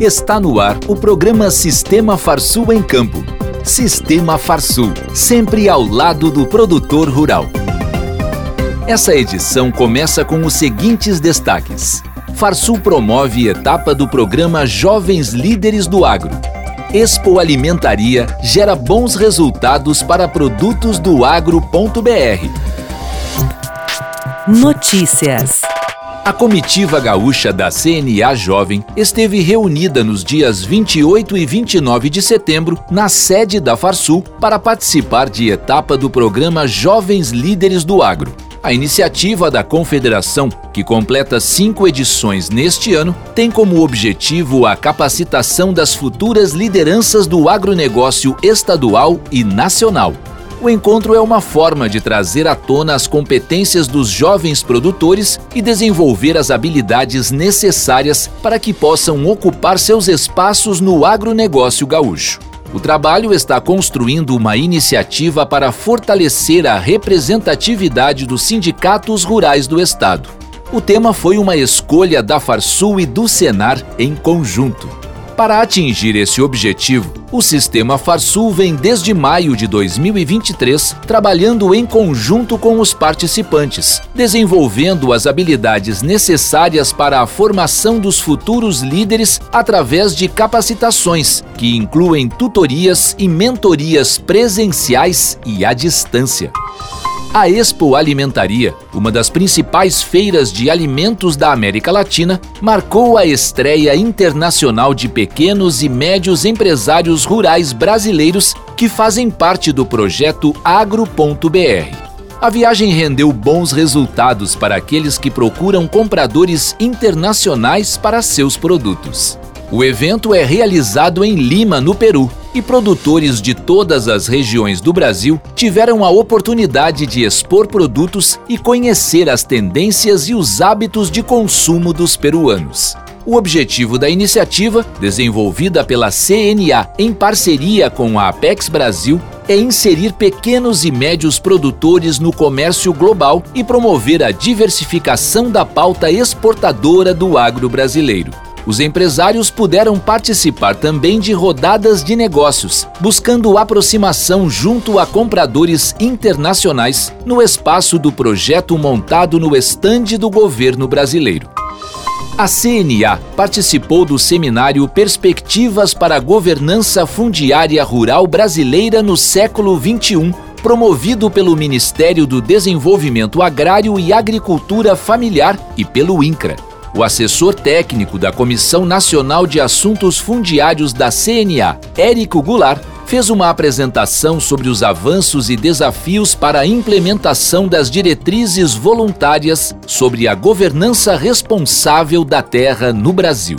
Está no ar o programa Sistema Farsul em Campo. Sistema Farsul, sempre ao lado do produtor rural. Essa edição começa com os seguintes destaques. Farsul promove etapa do programa Jovens Líderes do Agro. Expo Alimentaria gera bons resultados para produtos do agro.br. Notícias. A comitiva gaúcha da CNA Jovem esteve reunida nos dias 28 e 29 de setembro na sede da Farsul para participar de etapa do programa Jovens Líderes do Agro. A iniciativa da Confederação, que completa cinco edições neste ano, tem como objetivo a capacitação das futuras lideranças do agronegócio estadual e nacional. O encontro é uma forma de trazer à tona as competências dos jovens produtores e desenvolver as habilidades necessárias para que possam ocupar seus espaços no agronegócio gaúcho. O trabalho está construindo uma iniciativa para fortalecer a representatividade dos sindicatos rurais do Estado. O tema foi uma escolha da Farsul e do Senar em conjunto. Para atingir esse objetivo, o sistema Farsul vem desde maio de 2023 trabalhando em conjunto com os participantes, desenvolvendo as habilidades necessárias para a formação dos futuros líderes através de capacitações, que incluem tutorias e mentorias presenciais e à distância. A Expo Alimentaria, uma das principais feiras de alimentos da América Latina, marcou a estreia internacional de pequenos e médios empresários rurais brasileiros que fazem parte do projeto Agro.br. A viagem rendeu bons resultados para aqueles que procuram compradores internacionais para seus produtos. O evento é realizado em Lima, no Peru, e produtores de todas as regiões do Brasil tiveram a oportunidade de expor produtos e conhecer as tendências e os hábitos de consumo dos peruanos. O objetivo da iniciativa, desenvolvida pela CNA em parceria com a Apex Brasil, é inserir pequenos e médios produtores no comércio global e promover a diversificação da pauta exportadora do agro brasileiro. Os empresários puderam participar também de rodadas de negócios, buscando aproximação junto a compradores internacionais no espaço do projeto montado no estande do governo brasileiro. A CNA participou do seminário Perspectivas para a Governança Fundiária Rural Brasileira no século XXI, promovido pelo Ministério do Desenvolvimento Agrário e Agricultura Familiar e pelo INCRA. O assessor técnico da Comissão Nacional de Assuntos Fundiários da CNA, Érico Goulart, fez uma apresentação sobre os avanços e desafios para a implementação das diretrizes voluntárias sobre a governança responsável da terra no Brasil.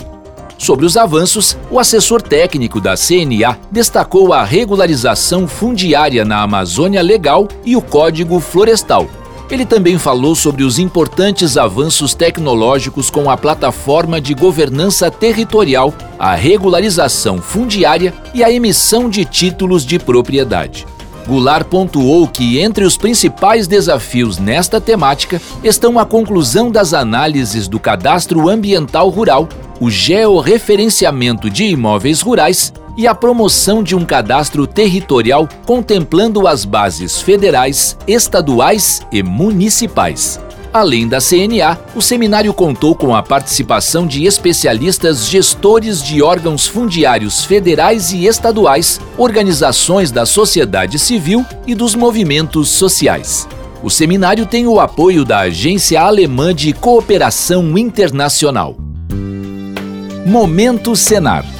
Sobre os avanços, o assessor técnico da CNA destacou a regularização fundiária na Amazônia Legal e o Código Florestal, ele também falou sobre os importantes avanços tecnológicos com a plataforma de governança territorial, a regularização fundiária e a emissão de títulos de propriedade. Goulart pontuou que entre os principais desafios nesta temática estão a conclusão das análises do cadastro ambiental rural, o georreferenciamento de imóveis rurais e a promoção de um cadastro territorial contemplando as bases federais, estaduais e municipais. Além da CNA, o seminário contou com a participação de especialistas gestores de órgãos fundiários federais e estaduais, organizações da sociedade civil e dos movimentos sociais. O seminário tem o apoio da Agência Alemã de Cooperação Internacional. Momento Senar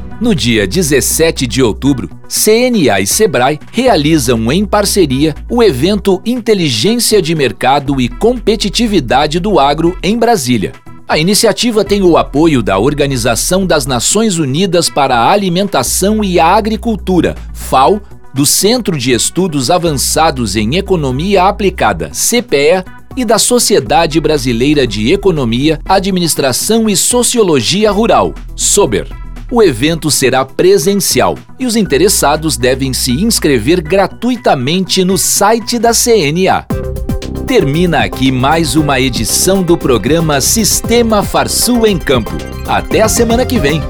no dia 17 de outubro, CNA e Sebrae realizam em parceria o evento Inteligência de Mercado e Competitividade do Agro em Brasília. A iniciativa tem o apoio da Organização das Nações Unidas para a Alimentação e a Agricultura, FAO, do Centro de Estudos Avançados em Economia Aplicada, CPEA, e da Sociedade Brasileira de Economia, Administração e Sociologia Rural, SOBER. O evento será presencial e os interessados devem se inscrever gratuitamente no site da CNA. Termina aqui mais uma edição do programa Sistema Farsul em Campo. Até a semana que vem.